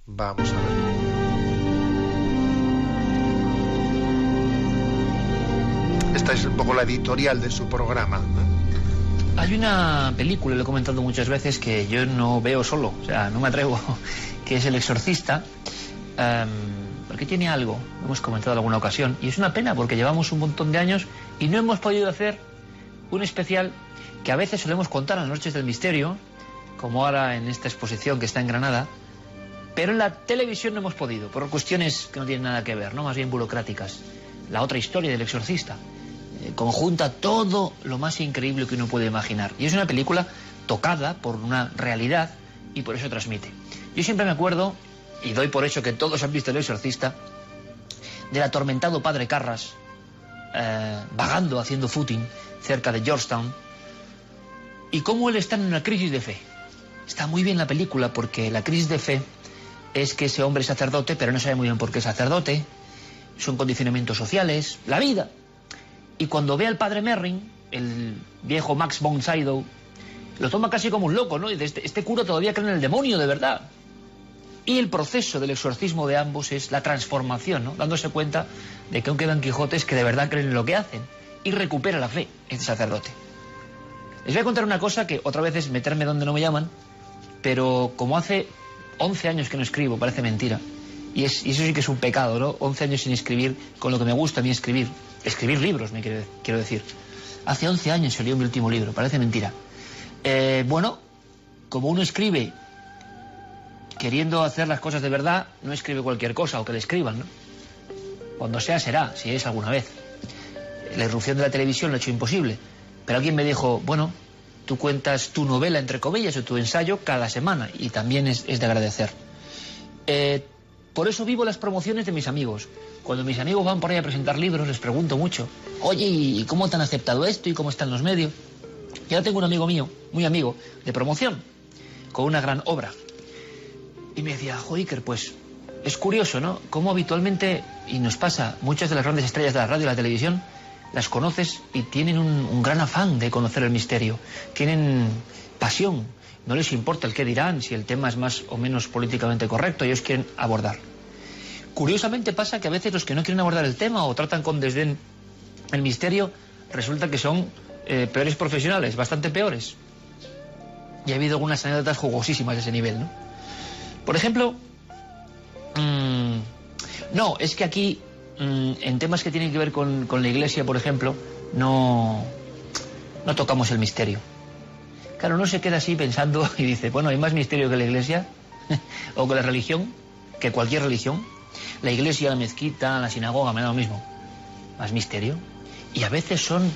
Vamos a ver. Esta es un poco la editorial de su programa. Hay una película, lo he comentado muchas veces, que yo no veo solo, o sea, no me atrevo, que es El Exorcista, em, porque tiene algo, lo hemos comentado en alguna ocasión, y es una pena porque llevamos un montón de años y no hemos podido hacer un especial que a veces solemos contar a las noches del misterio, como ahora en esta exposición que está en Granada, pero en la televisión no hemos podido, por cuestiones que no tienen nada que ver, ¿no? Más bien burocráticas. La otra historia del exorcista eh, conjunta todo lo más increíble que uno puede imaginar. Y es una película tocada por una realidad y por eso transmite. Yo siempre me acuerdo, y doy por hecho que todos han visto el exorcista, del atormentado padre Carras, eh, vagando, haciendo footing cerca de Georgetown, y cómo él está en una crisis de fe. Está muy bien la película porque la crisis de fe es que ese hombre es sacerdote, pero no sabe muy bien por qué es sacerdote, son condicionamientos sociales, la vida. Y cuando ve al padre Merrin, el viejo Max von Sydow, lo toma casi como un loco, ¿no? Este, este cura todavía cree en el demonio de verdad. Y el proceso del exorcismo de ambos es la transformación, ¿no? Dándose cuenta de que aún quedan Quijotes que de verdad creen en lo que hacen. Y recupera la fe, este sacerdote. Les voy a contar una cosa que otra vez es meterme donde no me llaman, pero como hace 11 años que no escribo, parece mentira. Y, eso sí que es un pecado, ¿no? 11 años sin escribir con lo que me gusta a mí escribir. Escribir libros, me quiero, quiero decir. Hace 11 años salió mi último libro, parece mentira. Eh, bueno, como uno escribe queriendo hacer las cosas de verdad, no escribe cualquier cosa o que le escriban, ¿no? Cuando sea, será, si es alguna vez. La irrupción de la televisión lo ha hecho imposible. Pero alguien me dijo, bueno, tú cuentas tu novela, entre comillas, o tu ensayo cada semana, y también es, de agradecer. Eh, por eso vivo las promociones de mis amigos. Cuando mis amigos van por ahí a presentar libros, les pregunto mucho, oye, ¿y cómo te han aceptado esto? ¿Y cómo están los medios? Y ahora tengo un amigo mío, muy amigo, de promoción, con una gran obra. Y me decía, Joiker, pues es curioso, ¿no? Cómo habitualmente, y nos pasa, muchas de las grandes estrellas de la radio y la televisión las conoces y tienen un, gran afán de conocer el misterio, tienen pasión, no les importa el qué dirán, si el tema es más o menos políticamente correcto, ellos quieren abordar. Curiosamente pasa que a veces los que no quieren abordar el tema o tratan con desdén el misterio, resulta que son eh, peores profesionales, bastante peores. Y ha habido algunas anécdotas jugosísimas de ese nivel, ¿no? Por ejemplo, mm, no, es que aquí en temas que tienen que ver con, la iglesia, por ejemplo, no, no tocamos el misterio. Claro, uno se queda así pensando y dice, bueno, hay más misterio que la iglesia o que la religión, que cualquier religión. La iglesia, la mezquita, la sinagoga, me da lo mismo. Más misterio. Y a veces son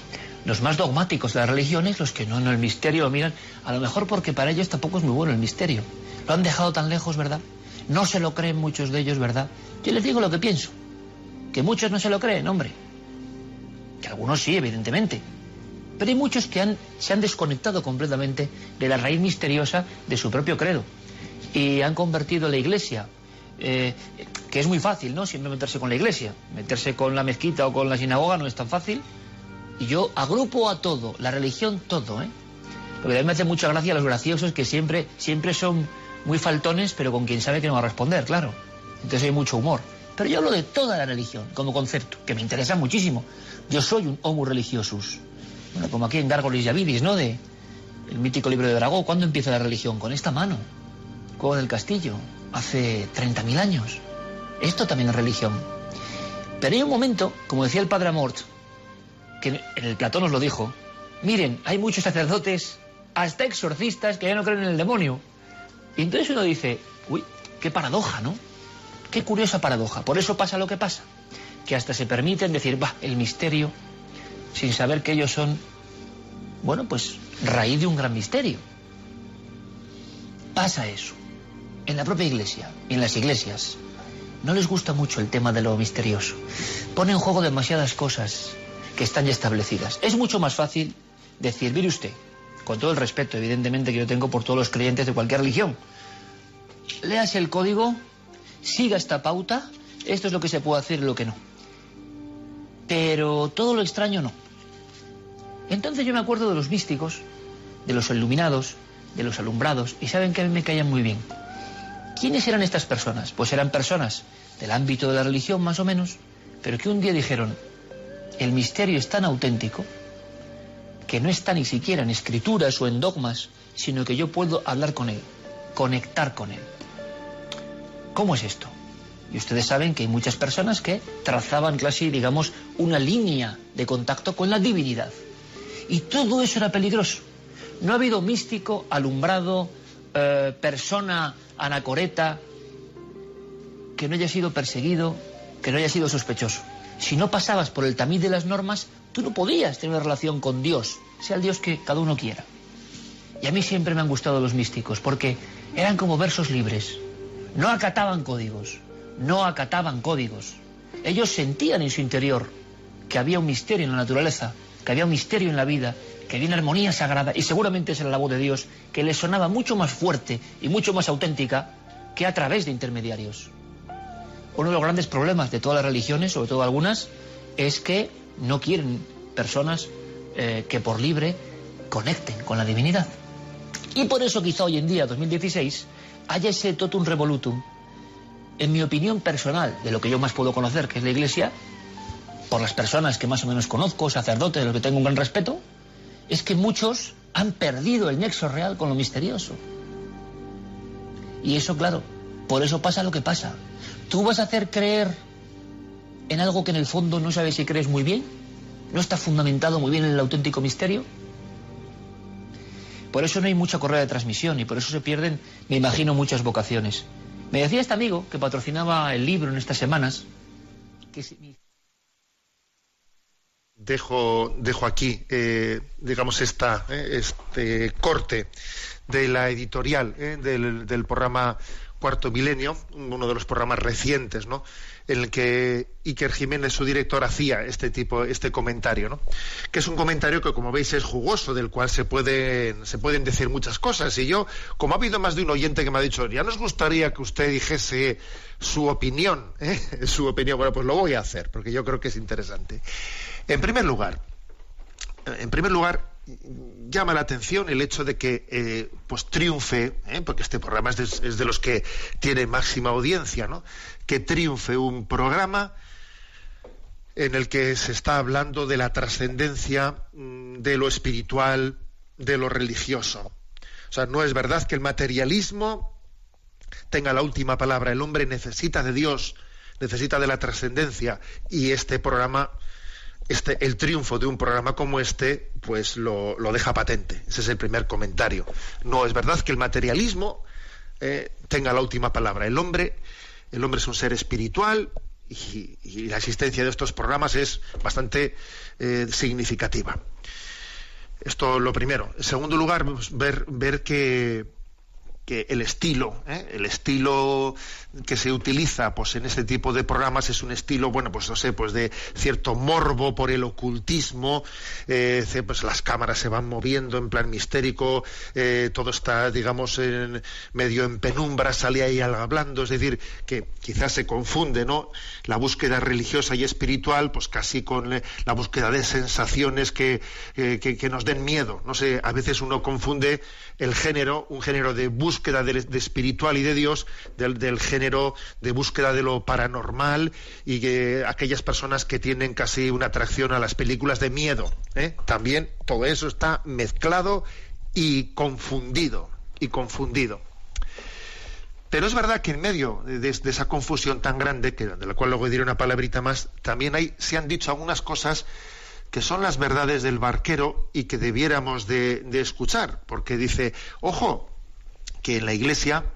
los más dogmáticos de las religiones los que no en el misterio lo miran, a lo mejor porque para ellos tampoco es muy bueno el misterio. Lo han dejado tan lejos, ¿verdad? No se lo creen muchos de ellos, ¿verdad? Yo les digo lo que pienso. Que muchos no se lo creen, hombre. Que algunos sí, evidentemente. Pero hay muchos que han, se han desconectado completamente de la raíz misteriosa de su propio credo. Y han convertido la iglesia, eh, que es muy fácil, ¿no? Siempre meterse con la iglesia. Meterse con la mezquita o con la sinagoga no es tan fácil. Y yo agrupo a todo, la religión todo, ¿eh? Porque a mí me hace mucha gracia los graciosos que siempre, siempre son muy faltones, pero con quien sabe que no va a responder, claro. Entonces hay mucho humor. Pero yo hablo de toda la religión como concepto, que me interesa muchísimo. Yo soy un homo religiosus. Bueno, como aquí en Gargolis y Avidis, ¿no? De el mítico libro de Dragó. ¿Cuándo empieza la religión? Con esta mano. Cueva del Castillo. Hace 30.000 años. Esto también es religión. Pero hay un momento, como decía el padre Amort, que en el Platón nos lo dijo, miren, hay muchos sacerdotes, hasta exorcistas, que ya no creen en el demonio. Y entonces uno dice, uy, qué paradoja, ¿no? Qué curiosa paradoja. Por eso pasa lo que pasa. Que hasta se permiten decir, va, el misterio, sin saber que ellos son, bueno, pues raíz de un gran misterio. Pasa eso. En la propia iglesia, en las iglesias, no les gusta mucho el tema de lo misterioso. Pone en juego demasiadas cosas que están ya establecidas. Es mucho más fácil decir, mire usted, con todo el respeto, evidentemente, que yo tengo por todos los creyentes de cualquier religión. Léase el código, siga esta pauta, esto es lo que se puede hacer y lo que no. Pero todo lo extraño no. Entonces yo me acuerdo de los místicos, de los iluminados, de los alumbrados, y saben que a mí me caían muy bien. ¿Quiénes eran estas personas? Pues eran personas del ámbito de la religión más o menos, pero que un día dijeron, el misterio es tan auténtico que no está ni siquiera en escrituras o en dogmas, sino que yo puedo hablar con Él, conectar con Él. ¿Cómo es esto? Y ustedes saben que hay muchas personas que trazaban casi, digamos, una línea de contacto con la divinidad. Y todo eso era peligroso. No ha habido místico, alumbrado, eh, persona anacoreta que no haya sido perseguido, que no haya sido sospechoso. Si no pasabas por el tamiz de las normas, Tú no podías tener una relación con Dios, sea el Dios que cada uno quiera. Y a mí siempre me han gustado los místicos, porque eran como versos libres. No acataban códigos, no acataban códigos. Ellos sentían en su interior que había un misterio en la naturaleza, que había un misterio en la vida, que había una armonía sagrada, y seguramente esa era la voz de Dios, que les sonaba mucho más fuerte y mucho más auténtica que a través de intermediarios. Uno de los grandes problemas de todas las religiones, sobre todo algunas, es que no quieren personas eh, que por libre conecten con la divinidad. Y por eso quizá hoy en día, 2016, haya ese totum revolutum, en mi opinión personal, de lo que yo más puedo conocer, que es la Iglesia, por las personas que más o menos conozco, sacerdotes de los que tengo un gran respeto, es que muchos han perdido el nexo real con lo misterioso. Y eso, claro, por eso pasa lo que pasa. Tú vas a hacer creer en algo que en el fondo no sabes si crees muy bien? ¿No está fundamentado muy bien en el auténtico misterio? Por eso no hay mucha correa de transmisión y por eso se pierden, me imagino, muchas vocaciones. Me decía este amigo que patrocinaba el libro en estas semanas que dejo, dejo aquí, eh, digamos, esta, eh, este corte de la editorial eh, del, del, programa Cuarto Milenio, uno de los programas recientes, ¿no? En el que Iker Jiménez, su director, hacía este tipo, este comentario, ¿no? Que es un comentario que, como veis, es jugoso, del cual se pueden, se pueden decir muchas cosas. Y yo, como ha habido más de un oyente que me ha dicho, ya nos gustaría que usted dijese su opinión, ¿eh? su opinión, bueno, pues lo voy a hacer, porque yo creo que es interesante. En primer lugar, en primer lugar, llama la atención el hecho de que eh, pues triunfe, ¿eh? porque este programa es de, es de, los que tiene máxima audiencia, ¿no? que triunfe un programa en el que se está hablando de la trascendencia mm, de lo espiritual, de lo religioso. O sea, no es verdad que el materialismo tenga la última palabra. El hombre necesita de Dios, necesita de la trascendencia y este programa, este, el triunfo de un programa como este, pues lo, deja patente. Ese es el primer comentario. No es verdad que el materialismo eh, tenga la última palabra. El hombre el hombre es un ser espiritual y, la existencia de estos programas es bastante eh, significativa. Esto lo primero. En segundo lugar, ver, ver que que el estilo, ¿eh? el estilo que se utiliza pues en este tipo de programas es un estilo, bueno, pues no sé, pues de cierto morbo por el ocultismo, eh, pues las cámaras se van moviendo en plan mistérico, eh, todo está, digamos, en, medio en penumbra, sale ahí hablando, es decir, que quizás se confunde, ¿no? La búsqueda religiosa y espiritual, pues casi con la búsqueda de sensaciones que, que, nos den miedo, no sé, a veces uno confunde el género, un género de búsqueda de, espiritual y de Dios, del, género de búsqueda de lo paranormal y que aquellas personas que tienen casi una atracción a las películas de miedo. ¿eh? También todo eso está mezclado y confundido, y confundido. Pero es verdad que en medio de, esa confusión tan grande, que, de la cual luego diré una palabrita más, también hay, se han dicho algunas cosas que son las verdades del barquero y que debiéramos de, escuchar, porque dice, ojo, que en la iglesia,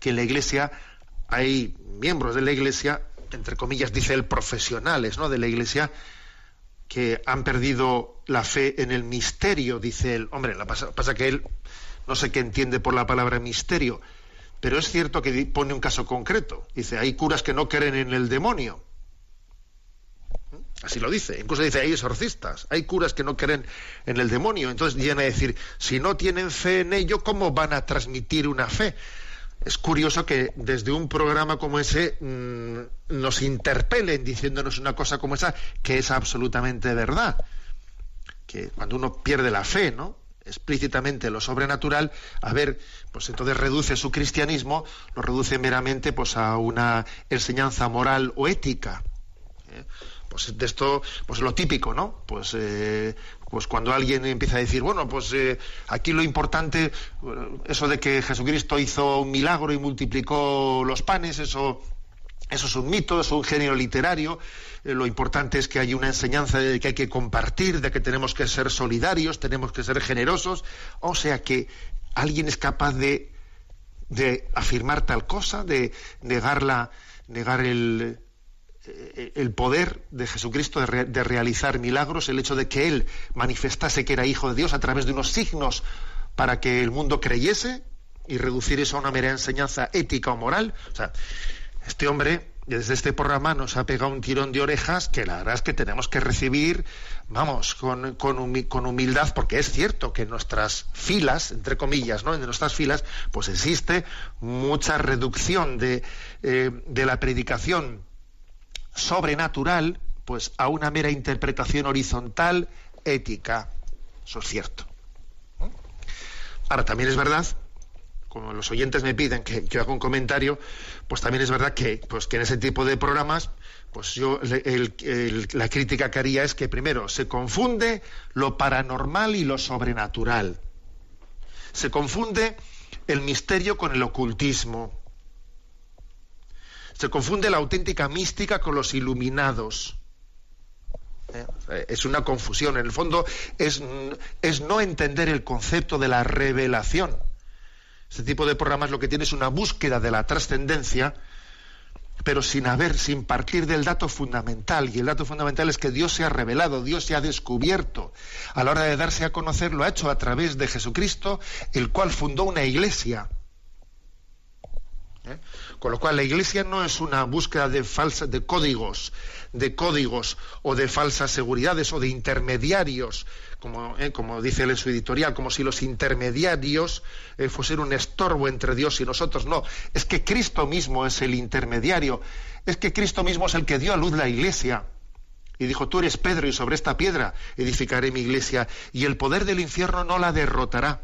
que en la iglesia hay miembros de la iglesia, entre comillas dice el profesionales, ¿no? de la iglesia, que han perdido la fe en el misterio, dice él. Hombre, la pasa, pasa que él no sé qué entiende por la palabra misterio, pero es cierto que pone un caso concreto. Dice, hay curas que no creen en el demonio. Así lo dice. Incluso dice, hay exorcistas, hay curas que no creen en el demonio. Entonces viene a decir, si no tienen fe en ello, ¿cómo van a transmitir una fe? Es curioso que desde un programa como ese mm, nos interpelen diciéndonos una cosa como esa, que es absolutamente verdad. Que cuando uno pierde la fe, ¿no? explícitamente lo sobrenatural, a ver, pues entonces reduce su cristianismo, lo reduce meramente pues a una enseñanza moral o ética. ¿eh? Pues de esto, pues lo típico, ¿no? Pues, eh, pues cuando alguien empieza a decir, bueno, pues eh, aquí lo importante, eso de que Jesucristo hizo un milagro y multiplicó los panes, eso, eso es un mito, es un género literario. Eh, lo importante es que hay una enseñanza de que hay que compartir, de que tenemos que ser solidarios, tenemos que ser generosos. O sea que alguien es capaz de, de afirmar tal cosa, de negarla, negar el, eh, el poder de Jesucristo de, realizar milagros, el hecho de que Él manifestase que era hijo de Dios a través de unos signos para que el mundo creyese y reducir eso a una mera enseñanza ética o moral. O sea, este hombre desde este programa nos ha pegado un tirón de orejas que la verdad es que tenemos que recibir, vamos, con, con, humildad, porque es cierto que en nuestras filas, entre comillas, ¿no? En nuestras filas, pues existe mucha reducción de, eh, de la predicación sobrenatural pues a una mera interpretación horizontal ética. Eso es cierto. Ahora, también es verdad, como los oyentes me piden que yo haga un comentario, pues también es verdad que, pues, que en ese tipo de programas, pues yo la crítica que haría es que primero se confunde lo paranormal y lo sobrenatural. Se confunde el misterio con el ocultismo. Se confunde la auténtica mística con los iluminados. Eh, es una confusión. En el fondo es, es no entender el concepto de la revelación. Este tipo de programas lo que tiene es una búsqueda de la trascendencia, pero sin haber, sin partir del dato fundamental. Y el dato fundamental es que Dios se ha revelado, Dios se ha descubierto. A la hora de darse a conocer, lo ha hecho a través de Jesucristo, el cual fundó una iglesia. ¿Eh? Con lo cual la Iglesia no es una búsqueda de falsas, de códigos, de códigos o de falsas seguridades o de intermediarios, como, eh, como dice él en su editorial, como si los intermediarios eh, fuesen un estorbo entre Dios y nosotros. No, es que Cristo mismo es el intermediario, es que Cristo mismo es el que dio a luz la Iglesia. Y dijo, tú eres Pedro y sobre esta piedra edificaré mi iglesia y el poder del infierno no la derrotará.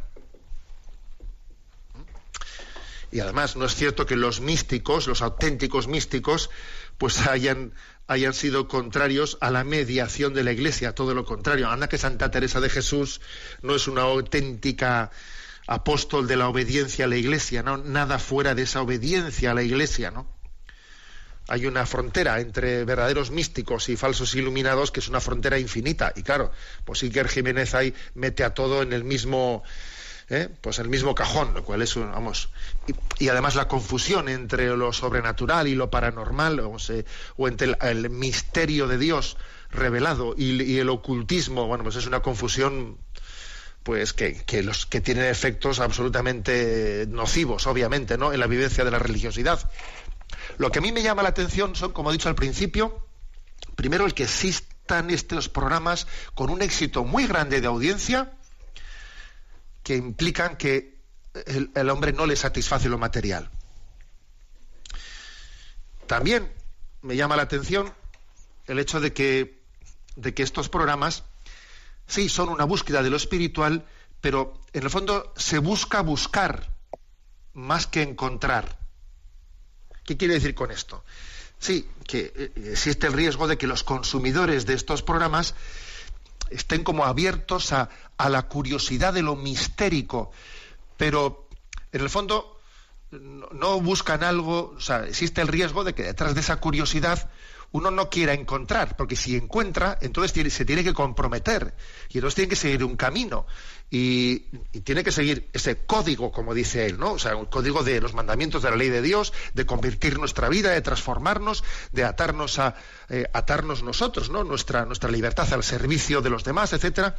Y además no es cierto que los místicos, los auténticos místicos, pues hayan, hayan sido contrarios a la mediación de la Iglesia, todo lo contrario. Anda que Santa Teresa de Jesús no es una auténtica apóstol de la obediencia a la Iglesia, ¿no? Nada fuera de esa obediencia a la Iglesia, ¿no? Hay una frontera entre verdaderos místicos y falsos iluminados que es una frontera infinita. Y claro, pues Iker Jiménez ahí mete a todo en el mismo ¿eh? pues el mismo cajón, lo cual es, vamos, y, además la confusión entre lo sobrenatural y lo paranormal, o, entre el, misterio de Dios revelado y, el ocultismo, bueno, pues es una confusión pues que, los que tienen efectos absolutamente nocivos, obviamente, ¿no? en la vivencia de la religiosidad. Lo que a mí me llama la atención son, como he dicho al principio, primero el que existan estos programas con un éxito muy grande de audiencia, que implican que el, hombre no le satisface lo material. También me llama la atención el hecho de que, de que estos programas sí son una búsqueda de lo espiritual, pero en el fondo se busca buscar más que encontrar. ¿Qué quiere decir con esto? Sí, que eh, existe el riesgo de que los consumidores de estos programas estén como abiertos a, la curiosidad de lo mistérico, pero en el fondo no, buscan algo, o sea, existe el riesgo de que detrás de esa curiosidad uno no quiera encontrar, porque si encuentra, entonces se tiene que comprometer y entonces tiene que seguir un camino y, tiene que seguir ese código, como dice él, ¿no? O sea, un código de los mandamientos de la ley de Dios, de convertir nuestra vida, de transformarnos, de atarnos a eh, atarnos nosotros, ¿no? Nuestra nuestra libertad al servicio de los demás, etcétera.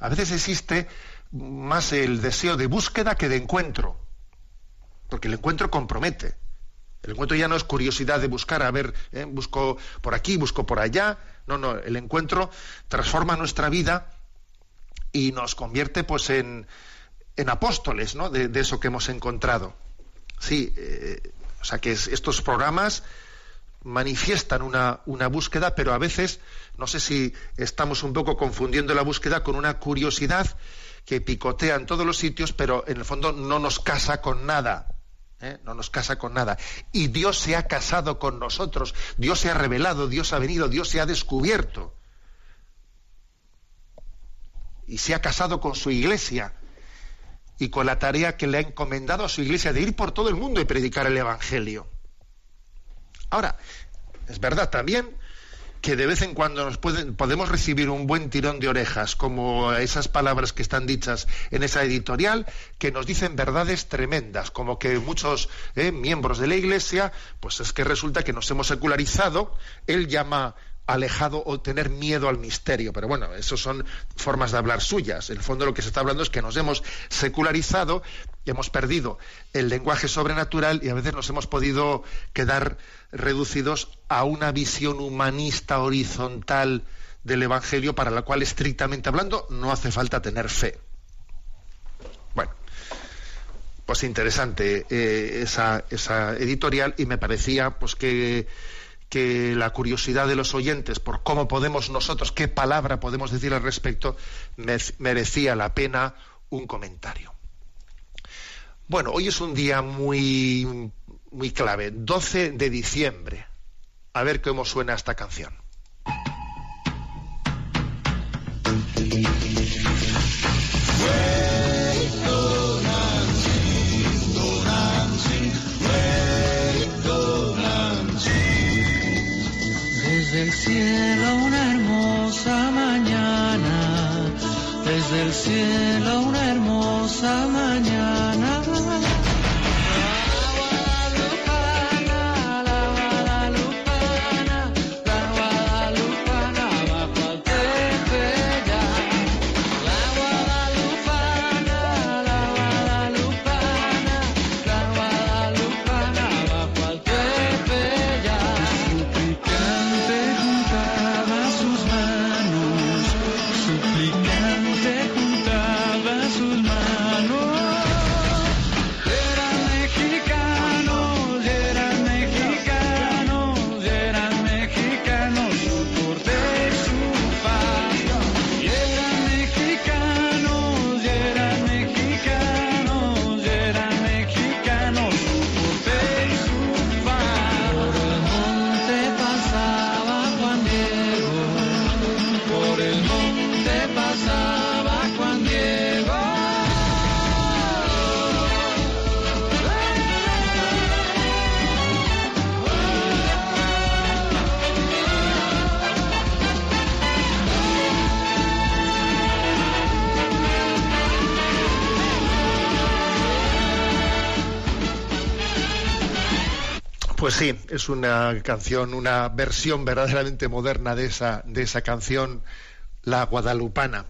A veces existe más el deseo de búsqueda que de encuentro, porque el encuentro compromete. El encuentro ya no es curiosidad de buscar, a ver, eh, busco por aquí, busco por allá. No, no, el encuentro transforma nuestra vida y nos convierte pues en, en apóstoles ¿no? de, eso que hemos encontrado. Sí, eh, o sea que estos programas manifiestan una, una, búsqueda, pero a veces no sé si estamos un poco confundiendo la búsqueda con una curiosidad que picotea en todos los sitios, pero en el fondo no nos casa con nada. ¿Eh? no nos casa con nada. Y Dios se ha casado con nosotros, Dios se ha revelado, Dios ha venido, Dios se ha descubierto. Y se ha casado con su iglesia y con la tarea que le ha encomendado a su iglesia de ir por todo el mundo y predicar el Evangelio. Ahora, es verdad también que de vez en cuando nos pueden, podemos recibir un buen tirón de orejas, como esas palabras que están dichas en esa editorial, que nos dicen verdades tremendas, como que muchos eh, miembros de la Iglesia, pues es que resulta que nos hemos secularizado, él llama alejado o tener miedo al misterio. Pero bueno, eso son formas de hablar suyas. En el fondo lo que se está hablando es que nos hemos secularizado, hemos perdido el lenguaje sobrenatural y a veces nos hemos podido quedar reducidos a una visión humanista horizontal del Evangelio para la cual estrictamente hablando no hace falta tener fe. Bueno, pues interesante eh, esa, esa editorial y me parecía pues que que la curiosidad de los oyentes por cómo podemos nosotros, qué palabra podemos decir al respecto, merecía la pena un comentario. Bueno, hoy es un día muy, muy clave, 12 de diciembre. A ver cómo suena esta canción. Cielo una hermosa mañana. Es una canción, una versión verdaderamente moderna de esa, de esa canción, La Guadalupana.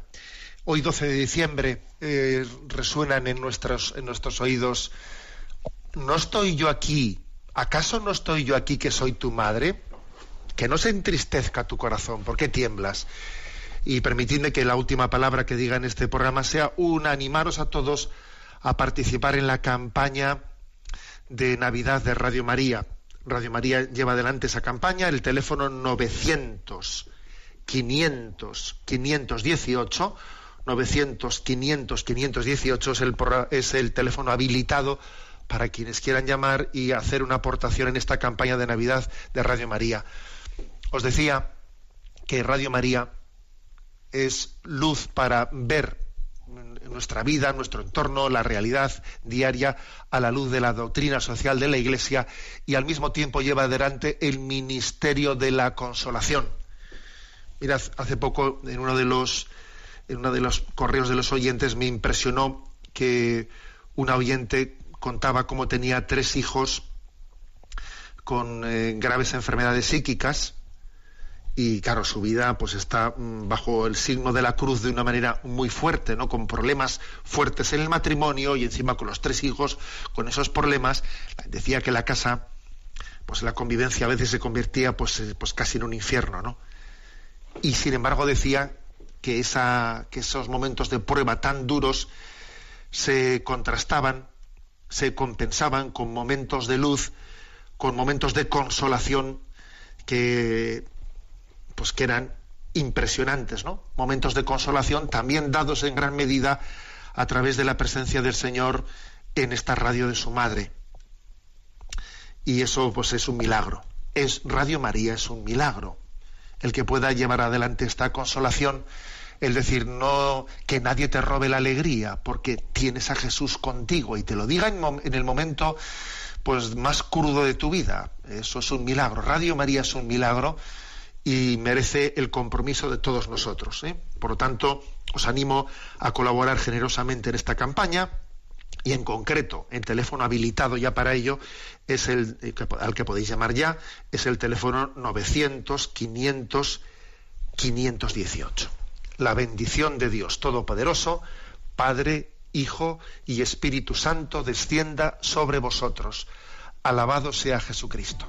Hoy 12 de diciembre eh, resuenan en nuestros, en nuestros oídos, ¿no estoy yo aquí? ¿Acaso no estoy yo aquí que soy tu madre? Que no se entristezca tu corazón, ¿por qué tiemblas? Y permitidme que la última palabra que diga en este programa sea un animaros a todos a participar en la campaña de Navidad de Radio María. Radio María lleva adelante esa campaña, el teléfono 900 500 518 900 500 518 es el, es el teléfono habilitado para quienes quieran llamar y hacer una aportación en esta campaña de Navidad de Radio María. Os decía que Radio María es luz para ver nuestra vida, nuestro entorno, la realidad diaria a la luz de la doctrina social de la Iglesia y al mismo tiempo lleva adelante el ministerio de la consolación. Mirad, hace poco en uno de los en uno de los correos de los oyentes me impresionó que una oyente contaba cómo tenía tres hijos con eh, graves enfermedades psíquicas y claro, su vida pues está mm, bajo el signo de la cruz de una manera muy fuerte, ¿no? Con problemas fuertes en el matrimonio y encima con los tres hijos, con esos problemas, decía que la casa, pues la convivencia a veces se convertía pues, eh, pues casi en un infierno, ¿no? Y sin embargo decía que, esa, que esos momentos de prueba tan duros se contrastaban, se compensaban con momentos de luz, con momentos de consolación que pues que eran impresionantes, ¿no? Momentos de consolación también dados en gran medida a través de la presencia del Señor en esta radio de su madre. Y eso pues es un milagro. Es Radio María es un milagro el que pueda llevar adelante esta consolación, el decir no que nadie te robe la alegría, porque tienes a Jesús contigo y te lo diga en, en el momento pues más crudo de tu vida. Eso es un milagro. Radio María es un milagro y merece el compromiso de todos nosotros. ¿eh? Por lo tanto, os animo a colaborar generosamente en esta campaña y en concreto, el teléfono habilitado ya para ello es el eh, al que podéis llamar ya, es el teléfono 900 500 518. La bendición de Dios Todopoderoso, Padre, Hijo y Espíritu Santo descienda sobre vosotros. Alabado sea Jesucristo.